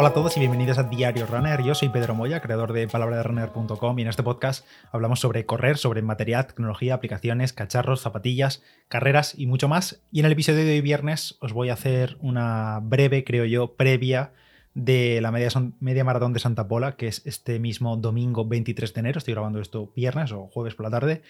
Hola a todos y bienvenidos a Diario Runner. Yo soy Pedro Moya, creador de palabraderunner.com y en este podcast hablamos sobre correr, sobre material, tecnología, aplicaciones, cacharros, zapatillas, carreras y mucho más. Y en el episodio de hoy viernes os voy a hacer una breve, creo yo, previa de la media, media maratón de Santa Pola, que es este mismo domingo 23 de enero. Estoy grabando esto viernes o jueves por la tarde.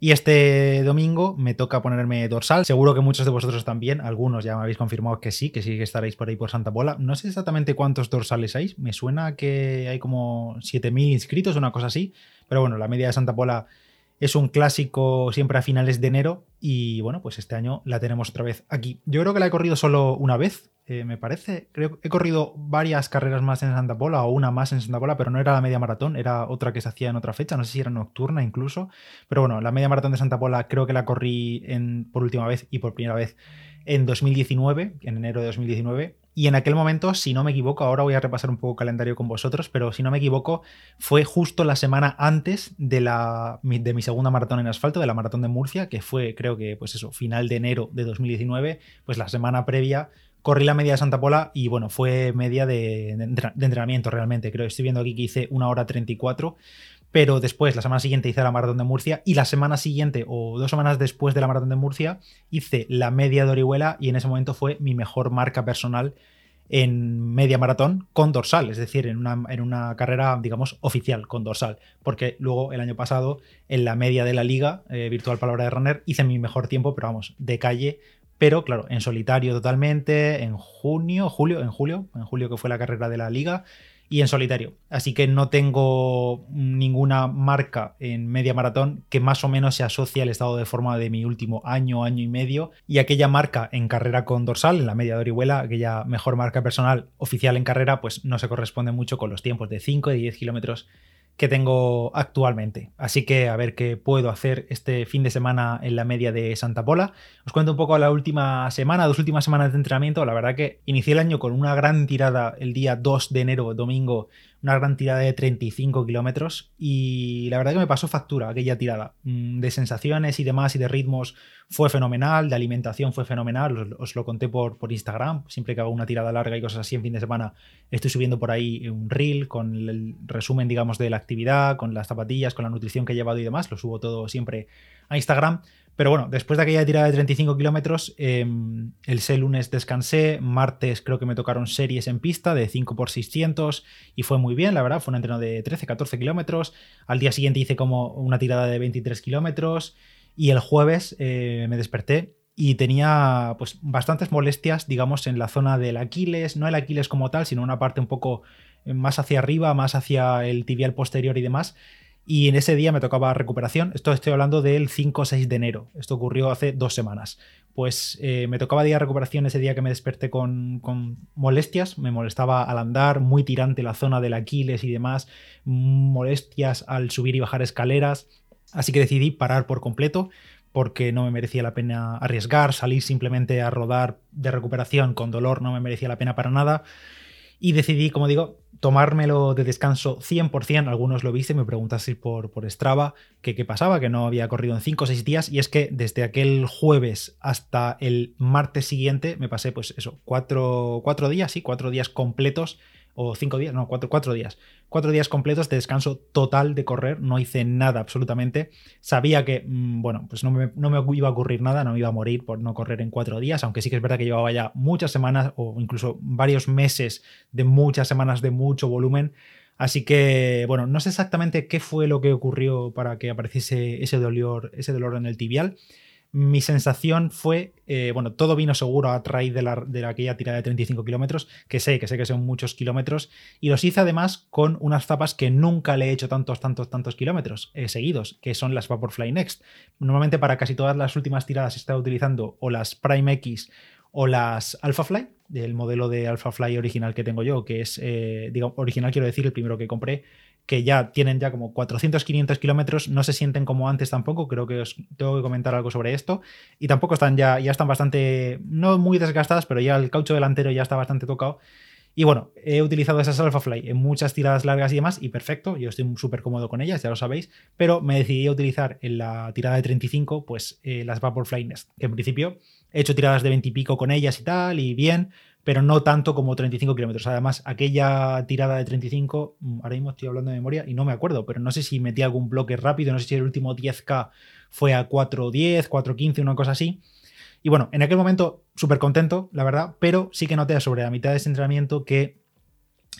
Y este domingo me toca ponerme dorsal. Seguro que muchos de vosotros también. Algunos ya me habéis confirmado que sí, que sí que estaréis por ahí por Santa Pola. No sé exactamente cuántos dorsales hay. Me suena que hay como 7.000 inscritos, una cosa así. Pero bueno, la media de Santa Pola es un clásico siempre a finales de enero. Y bueno, pues este año la tenemos otra vez aquí. Yo creo que la he corrido solo una vez, eh, me parece. Creo he corrido varias carreras más en Santa Pola o una más en Santa Pola, pero no era la media maratón, era otra que se hacía en otra fecha, no sé si era nocturna incluso. Pero bueno, la media maratón de Santa Pola creo que la corrí por última vez y por primera vez en 2019, en enero de 2019. Y en aquel momento, si no me equivoco, ahora voy a repasar un poco el calendario con vosotros, pero si no me equivoco, fue justo la semana antes de, la, de mi segunda maratón en asfalto, de la maratón de Murcia, que fue, creo que, pues eso, final de enero de 2019, pues la semana previa corrí la media de Santa Pola y bueno, fue media de, entrenamiento realmente. Creo que estoy viendo aquí que hice una hora 34. Pero después, la semana siguiente hice la maratón de Murcia y la semana siguiente o dos semanas después de la maratón de Murcia hice la media de Orihuela y en ese momento fue mi mejor marca personal en media maratón con dorsal, es decir, en una, en una, carrera, digamos, oficial con dorsal. Porque luego el año pasado, en la media de la liga, eh, Virtual Palabra de Runner, hice mi mejor tiempo, pero vamos, de calle, pero claro, en solitario totalmente, en junio, julio, en julio, en julio que fue la carrera de la liga, y en solitario. Así que no tengo ninguna marca en media maratón que más o menos se asocie al estado de forma de mi último año, año y medio. Y aquella marca en carrera con dorsal, en la media de Orihuela, aquella mejor marca personal oficial en carrera, pues no se corresponde mucho con los tiempos de 5 y 10 kilómetros que tengo actualmente. Así que a ver qué puedo hacer este fin de semana en la media de Santa Pola. Os cuento un poco la última semana, dos últimas semanas de entrenamiento. La verdad que inicié el año con una gran tirada el día 2 de enero, domingo, una gran tirada de 35 kilómetros y la verdad que me pasó factura aquella tirada. Mm, de sensaciones y demás y de ritmos fue fenomenal, de alimentación fue fenomenal, os, lo conté por, por Instagram, siempre que hago una tirada larga y cosas así en fin de semana estoy subiendo por ahí un reel con el resumen digamos de la actividad, con las zapatillas, con la nutrición que he llevado y demás, lo subo todo siempre a Instagram. Pero bueno, después de aquella tirada de 35 kilómetros, em, el el lunes descansé, martes creo que me tocaron series en pista de 5x600 y fue muy bien, la verdad, fue un entreno de 13-14 kilómetros. Al día siguiente hice como una tirada de 23 kilómetros y el jueves eh, me desperté y tenía pues bastantes molestias, digamos, en la zona del Aquiles, no el Aquiles como tal, sino una parte un poco más hacia arriba, más hacia el tibial posterior y demás. Y en ese día me tocaba recuperación. Esto estoy hablando del 5 o 6 de enero. Esto ocurrió hace dos semanas. Pues eh, me tocaba día de recuperación ese día que me desperté con, molestias. Me molestaba al andar, muy tirante la zona del Aquiles y demás. Molestias al subir y bajar escaleras. Así que decidí parar por completo porque no me merecía la pena arriesgar, salir simplemente a rodar de recuperación con dolor no me merecía la pena para nada. Y decidí, como digo, tomármelo de descanso 100%. Algunos lo viste, me preguntaste por, por Strava qué pasaba, que no había corrido en 5 o 6 días. Y es que desde aquel jueves hasta el martes siguiente me pasé, pues eso, 4 días, sí, 4 días completos o cinco días, no, cuatro, cuatro días. Cuatro días completos de descanso total de correr, no hice nada absolutamente. Sabía que, mm, bueno, pues no me, no me, iba a ocurrir nada, no me iba a morir por no correr en cuatro días, aunque sí que es verdad que llevaba ya muchas semanas o incluso varios meses de muchas semanas de mucho volumen. Así que, bueno, no sé exactamente qué fue lo que ocurrió para que apareciese ese dolor, ese dolor en el tibial mi sensación fue, eh, bueno, todo vino seguro a raíz de, la, de aquella tirada de 35 kilómetros, que sé, que sé que son muchos kilómetros, y los hice además con unas zapas que nunca le he hecho tantos, tantos, tantos kilómetros eh, seguidos, que son las Vaporfly Next. Normalmente para casi todas las últimas tiradas he estado utilizando o las Prime X o las AlphaFly, del modelo de AlphaFly original que tengo yo, que es, eh, digo, original quiero decir, el primero que compré, que ya tienen ya como 400, 500 kilómetros, no se sienten como antes tampoco, creo que os tengo que comentar algo sobre esto, y tampoco están ya, ya están bastante, no muy desgastadas, pero ya el caucho delantero ya está bastante tocado. Y bueno, he utilizado esas AlphaFly en muchas tiradas largas y demás, y perfecto, yo estoy súper cómodo con ellas, ya lo sabéis, pero me decidí a utilizar en la tirada de 35, pues eh, las Vaporfly Nest, que en principio he hecho tiradas de 20 y pico con ellas y tal, y bien, pero no tanto como 35 kilómetros. Además, aquella tirada de 35, mm, ahora mismo estoy hablando de memoria y no me acuerdo, pero no sé si metí algún bloque rápido, no sé si el último 10K fue a 4.10, 4.15, una cosa así. Y bueno, en aquel momento súper contento, la verdad, pero sí que noté sobre la mitad de ese entrenamiento que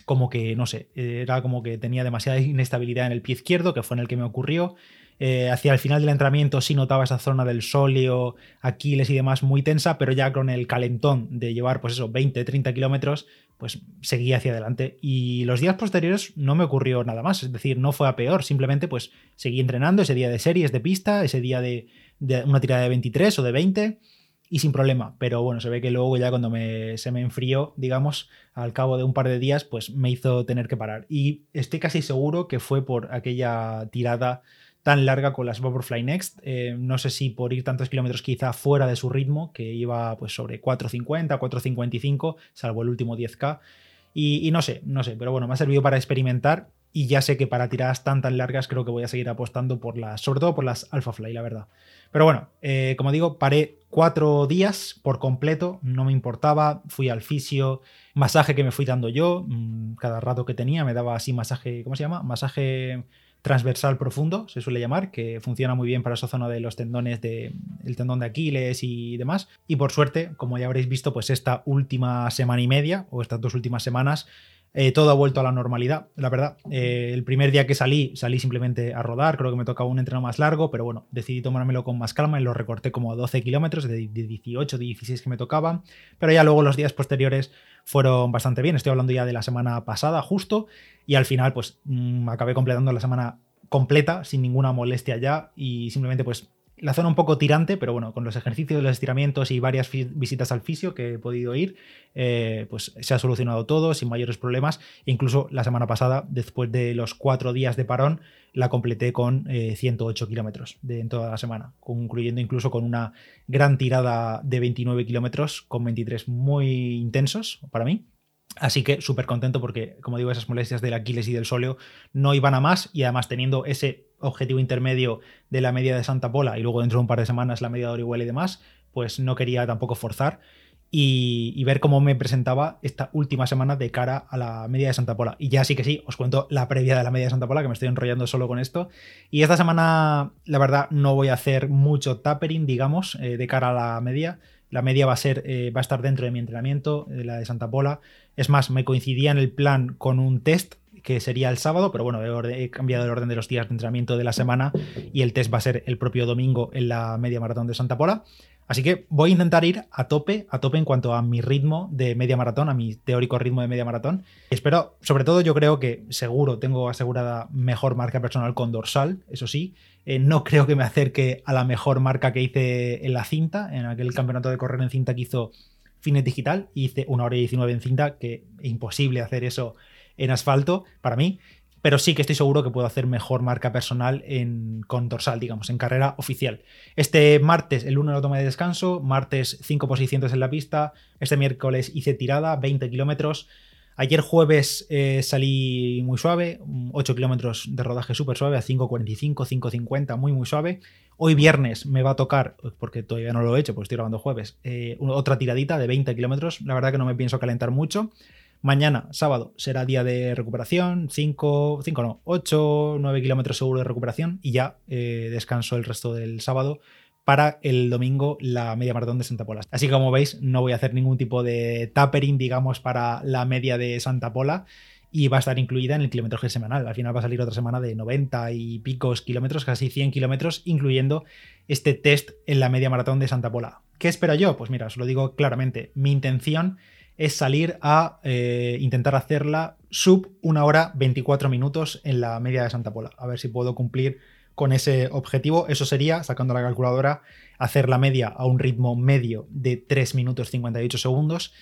como que, no sé, era como que tenía demasiada inestabilidad en el pie izquierdo, que fue en el que me ocurrió. Eh, hacia el final del entrenamiento sí notaba esa zona del sóleo, Aquiles y demás muy tensa, pero ya con el calentón de llevar, pues eso, 20, 30 kilómetros, pues seguía hacia adelante. Y los días posteriores no me ocurrió nada más, es decir, no fue a peor, simplemente pues seguí entrenando ese día de series de pista, ese día de, de una tirada de 23 o de 20 y sin problema. Pero bueno, se ve que luego ya cuando me, se me enfrió, digamos, al cabo de un par de días, pues me hizo tener que parar. Y estoy casi seguro que fue por aquella tirada tan larga con las Vaporfly Next. Eh, no sé si por ir tantos kilómetros quizá fuera de su ritmo, que iba pues sobre 4.50, 4.55, salvo el último 10K. Y, no sé, no sé, pero bueno, me ha servido para experimentar y ya sé que para tiradas tan tan largas creo que voy a seguir apostando por las, sobre todo por las Alphafly, la verdad. Pero bueno, eh, como digo, paré cuatro días por completo, no me importaba, fui al fisio, masaje que me fui dando yo, mm, cada rato que tenía me daba así masaje, ¿cómo se llama? Masaje transversal profundo, se suele llamar, que funciona muy bien para esa zona de los tendones de el tendón de Aquiles y demás. Y por suerte, como ya habréis visto, pues esta última semana y media o estas dos últimas semanas eh, todo ha vuelto a la normalidad, la verdad. Eh, el primer día que salí, salí simplemente a rodar, creo que me tocaba un entreno más largo, pero bueno, decidí tomármelo con más calma y lo recorté como a 12 kilómetros, de, 18, 16 que me tocaban, pero ya luego los días posteriores fueron bastante bien, estoy hablando ya de la semana pasada justo, y al final pues mm, acabé completando la semana completa sin ninguna molestia ya y simplemente pues la zona un poco tirante, pero bueno, con los ejercicios, los estiramientos y varias visitas al fisio que he podido ir, eh, pues se ha solucionado todo sin mayores problemas. incluso la semana pasada, después de los cuatro días de parón, la completé con 108 eh, kilómetros en toda la semana, concluyendo incluso con una gran tirada de 29 kilómetros, con 23 muy intensos para mí. Así que súper contento porque, como digo, esas molestias del Aquiles y del sóleo no iban a más y además teniendo ese objetivo intermedio de la media de Santa Pola y luego dentro de un par de semanas la media de Orihuela y demás, pues no quería tampoco forzar y, ver cómo me presentaba esta última semana de cara a la media de Santa Pola. Y ya sí que sí, os cuento la previa de la media de Santa Pola, que me estoy enrollando solo con esto. Y esta semana, la verdad, no voy a hacer mucho tapering, digamos, eh, de cara a la media. La media va a ser, eh, va a estar dentro de mi entrenamiento, de la de Santa Pola. Es más, me coincidía en el plan con un test que sería el sábado, pero bueno, he, cambiado el orden de los días de entrenamiento de la semana y el test va a ser el propio domingo en la media maratón de Santa Pola. Así que voy a intentar ir a tope, a tope en cuanto a mi ritmo de media maratón, a mi teórico ritmo de media maratón. Espero, sobre todo yo creo que seguro tengo asegurada mejor marca personal con dorsal, eso sí. Eh, no creo que me acerque a la mejor marca que hice en la cinta, en aquel campeonato de correr en cinta que hizo Fines Digital. Hice una hora y 19 en cinta, que imposible hacer eso en asfalto para mí, pero sí que estoy seguro que puedo hacer mejor marca personal en, con dorsal, digamos, en carrera oficial. Este martes, el 1 lo tomé de descanso, martes 5 posiciones en la pista, este miércoles hice tirada, 20 kilómetros. Ayer jueves eh, salí muy suave, 8 kilómetros de rodaje súper suave, a 5.45, 5.50, muy muy suave. Hoy viernes me va a tocar, porque todavía no lo he hecho, porque estoy grabando jueves, eh, otra tiradita de 20 kilómetros. La verdad que no me pienso calentar mucho. Mañana, sábado, será día de recuperación, 5, 5 no, 8, 9 kilómetros seguro de recuperación y ya eh, descanso el resto del sábado para el domingo la media maratón de Santa Pola. Así que como veis, no voy a hacer ningún tipo de tapering, digamos, para la media de Santa Pola y va a estar incluida en el kilometraje semanal. Al final va a salir otra semana de 90 y picos kilómetros, casi 100 kilómetros, incluyendo este test en la media maratón de Santa Pola. ¿Qué espero yo? Pues mira, os lo digo claramente. Mi intención es salir a eh, intentar hacerla sub una hora 24 minutos en la media de Santa Pola. A ver si puedo cumplir con ese objetivo. Eso sería, sacando la calculadora, hacer la media a un ritmo medio de 3 minutos 58 segundos.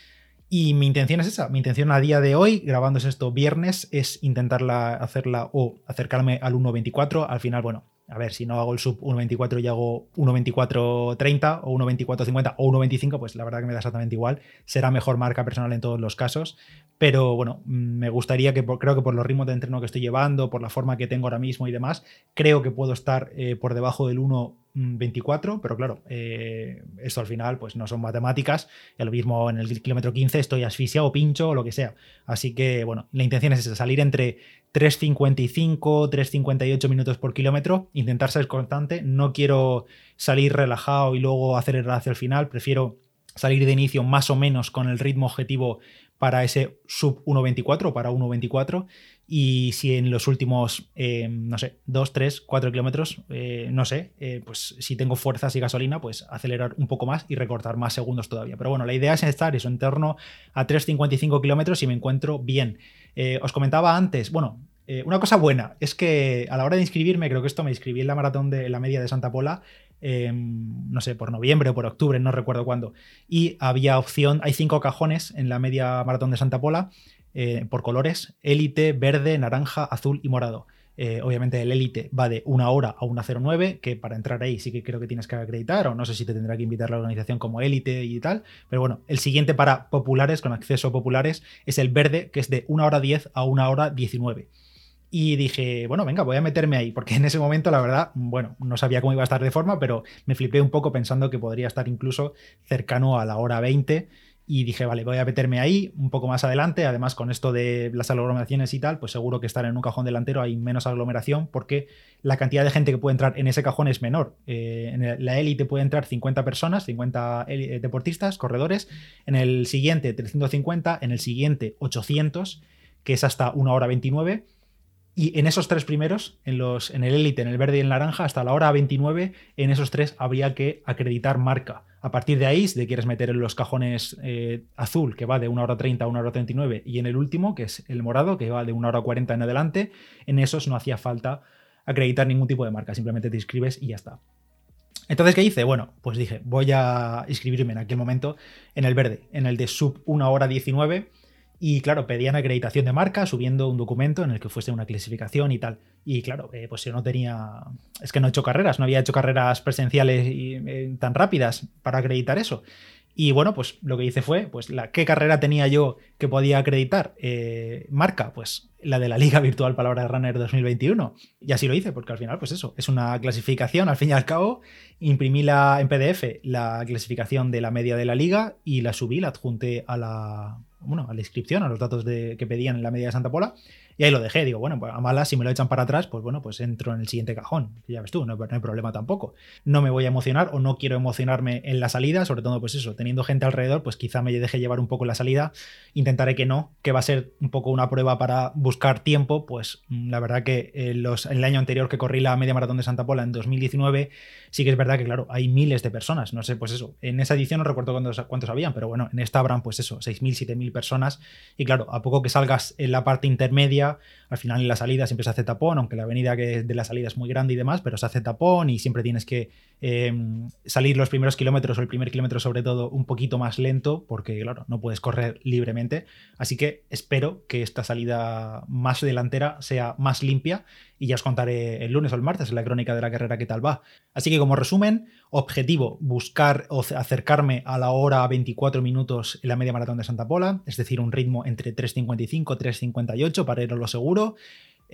Y mi intención es esa. Mi intención a día de hoy, grabándose esto viernes, es intentarla hacerla o acercarme al 1.24. Al final, bueno, a ver, si no hago el sub 1.24 y hago 1.24.30 o 1.24.50 o 1.25, pues la verdad que me da exactamente igual. Será mejor marca personal en todos los casos. Pero bueno, mm, me gustaría que, creo que por los ritmos de entreno que estoy llevando, por la forma que tengo ahora mismo y demás, creo que puedo estar eh, por debajo del 1 24, pero claro, eh, esto al final pues no son matemáticas, lo mismo en el kilómetro 15 estoy asfixia o pincho o lo que sea. Así que bueno, la intención es salir entre 3.55, 3.58 minutos por kilómetro, intentar ser constante, no quiero salir relajado y luego acelerar hacia el final, prefiero salir de inicio más o menos con el ritmo objetivo para ese sub 1.24 para 1.24 y si en los últimos, eh, no sé, 2, 3, 4 kilómetros, eh, no sé, eh, pues si tengo fuerzas y gasolina, pues acelerar un poco más y recortar más segundos todavía. Pero bueno, la idea es estar eso en torno a 3.55 kilómetros y me encuentro bien. os comentaba antes, bueno, una cosa buena es que a la hora de inscribirme, creo que esto me inscribí en la maratón de la media de Santa Pola Em, no sé, por noviembre o por octubre, no recuerdo cuándo. Y había opción, hay cinco cajones en la media maratón de Santa Pola eh, por colores, élite, verde, naranja, azul y morado. Eh, obviamente el élite va de una hora a una 09, que para entrar ahí sí que creo que tienes que acreditar, o no sé si te tendrá que invitar la organización como élite y tal. Pero bueno, el siguiente para populares, con acceso populares, es el verde, que es de una hora 10 a una hora 19. Y dije, bueno, venga, voy a meterme ahí, porque en ese momento, la verdad, bueno, no sabía cómo iba a estar de forma, pero me flipé un poco pensando que podría estar incluso cercano a la hora 20. Y dije, vale, voy a meterme ahí un poco más adelante. Además, con esto de las aglomeraciones y tal, pues seguro que estar en un cajón delantero hay menos aglomeración porque la cantidad de gente que puede entrar en ese cajón es menor. Eh, en la élite puede entrar 50 personas, 50 eh, deportistas, corredores. En el siguiente, 350. En el siguiente, 800, que es hasta una hora 29 y en esos tres primeros, en, los, en el élite, en el verde y en el naranja, hasta la hora 29, en esos tres habría que acreditar marca. A partir de ahí, si quieres meter en los cajones eh, azul, que va de 1 hora 30 a 1 hora 39, y en el último, que es el morado, que va de 1 hora 40 en adelante, en esos no hacía falta acreditar ningún tipo de marca, simplemente te inscribes y ya está. Entonces, ¿qué hice? Bueno, pues dije, voy a inscribirme en aquel momento en el verde, en el de sub 1 hora 19 y claro, pedían acreditación de marca subiendo un documento en el que fuese una clasificación y tal. Y claro, eh, pues yo no tenía. Es que no he hecho carreras, no había hecho carreras presenciales eh, tan rápidas para acreditar eso. Y bueno, pues lo que hice fue, pues, la, ¿qué carrera tenía yo que podía acreditar? Eh, marca, pues la de la Liga Virtual Palabra de Runner 2021. Y así lo hice, porque al final, pues eso, es una clasificación, al fin y al cabo, imprimí la, en PDF la clasificación de la media de la liga y la subí, la adjunté a la, bueno, a la inscripción, a los datos de, que pedían en la media de Santa Pola, y ahí lo dejé. Digo, bueno, pues a malas, si me lo echan para atrás, pues bueno, pues entro en el siguiente cajón. Ya ves tú, no, hay problema tampoco. No me voy a emocionar o no quiero emocionarme en la salida, sobre todo, pues eso, teniendo gente alrededor, pues quizá me deje llevar un poco la salida. Intentaré que no, que va a ser un poco una prueba para buscar tiempo. Pues mm, la verdad que eh, los, el año anterior que corrí la media maratón de Santa Pola en 2019, sí que es verdad que, claro, hay miles de personas. No sé, pues eso. En esa edición no recuerdo cuántos, cuántos habían, pero bueno, en esta habrán, pues eso, 6.000, 7.000 personas. Y claro, a poco que salgas en la parte intermedia, al final en la salida siempre se hace tapón, aunque la avenida que de la salida es muy grande y demás, pero se hace tapón y siempre tienes que em, salir los primeros kilómetros o el primer kilómetro sobre todo un poquito más lento, porque claro, no puedes correr libremente. Así que espero que esta salida más delantera sea más limpia y ya os contaré el lunes o el martes en la crónica de la carrera qué tal va. Así que como resumen, objetivo, buscar o acercarme a la hora 24 minutos en la media maratón de Santa Pola, es decir, un ritmo entre 3.55 y 3.58 para ir a lo seguro.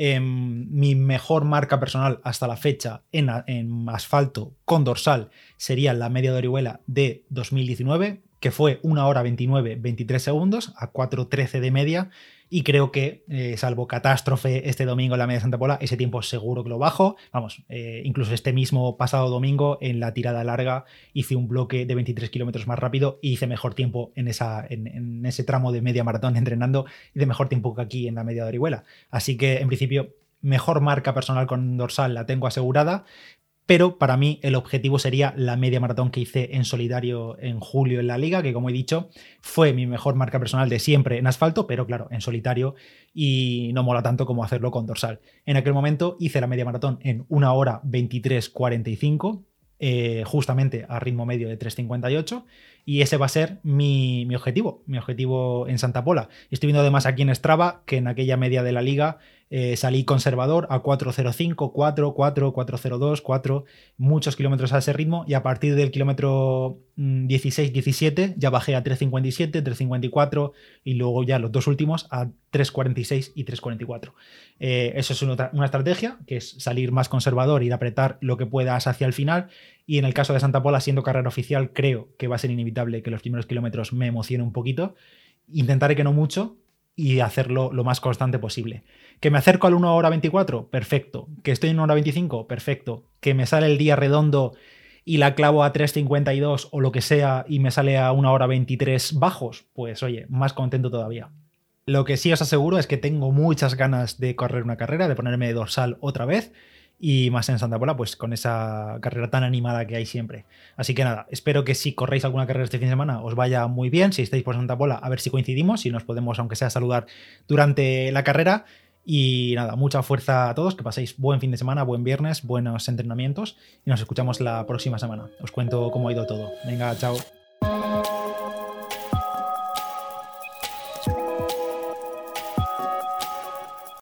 Em, mi mejor marca personal hasta la fecha en, en, asfalto con dorsal sería la media de Orihuela de 2019, que fue 1 hora 29, 23 segundos a 4.13 de media y creo que, eh, salvo catástrofe este domingo en la media Santa Pola, ese tiempo seguro que lo bajo. Vamos, eh, incluso este mismo pasado domingo en la tirada larga hice un bloque de 23 kilómetros más rápido y hice mejor tiempo en, esa, en, ese tramo de media maratón entrenando y de mejor tiempo que aquí en la media de Orihuela. Así que, en principio, mejor marca personal con dorsal la tengo asegurada pero para mí el objetivo sería la media maratón que hice en solidario en julio en la liga, que como he dicho fue mi mejor marca personal de siempre en asfalto, pero claro, en solitario y no mola tanto como hacerlo con dorsal. En aquel momento hice la media maratón en 1 hora 23.45, eh, justamente a ritmo medio de 3.58 y ese va a ser mi, mi, objetivo, mi objetivo en Santa Pola. Estoy viendo además aquí en Strava que en aquella media de la liga eh, salí conservador a 405, 4, 4, 402, 4, muchos kilómetros a ese ritmo y a partir del kilómetro 16, mm, 17 ya bajé a 357, 354 y luego ya los dos últimos a 346 y 344. Eh, eso es una, estrategia, que es salir más conservador y apretar lo que puedas hacia el final. Y en el caso de Santa Pola, siendo carrera oficial, creo que va a ser inevitable que los primeros kilómetros me emocione un poquito. Intentaré que no mucho, y hacerlo lo más constante posible. ¿Que me acerco al 1 hora 24? Perfecto. ¿Que estoy en 1 hora 25? Perfecto. ¿Que me sale el día redondo y la clavo a 3.52 o lo que sea y me sale a 1 hora 23 bajos? Pues oye, más contento todavía. Lo que sí os aseguro es que tengo muchas ganas de correr una carrera, de ponerme dorsal otra vez y más en Santa Pola, pues con esa carrera tan animada que hay siempre. Así que nada, espero que si corréis alguna carrera este fin de semana os vaya muy bien. Si estáis por Santa Pola, a ver si coincidimos, si nos podemos, aunque sea, saludar durante la carrera. Y nada, mucha fuerza a todos, que paséis buen fin de semana, buen viernes, buenos entrenamientos y nos escuchamos la próxima semana. Os cuento cómo ha ido todo. Venga, chao.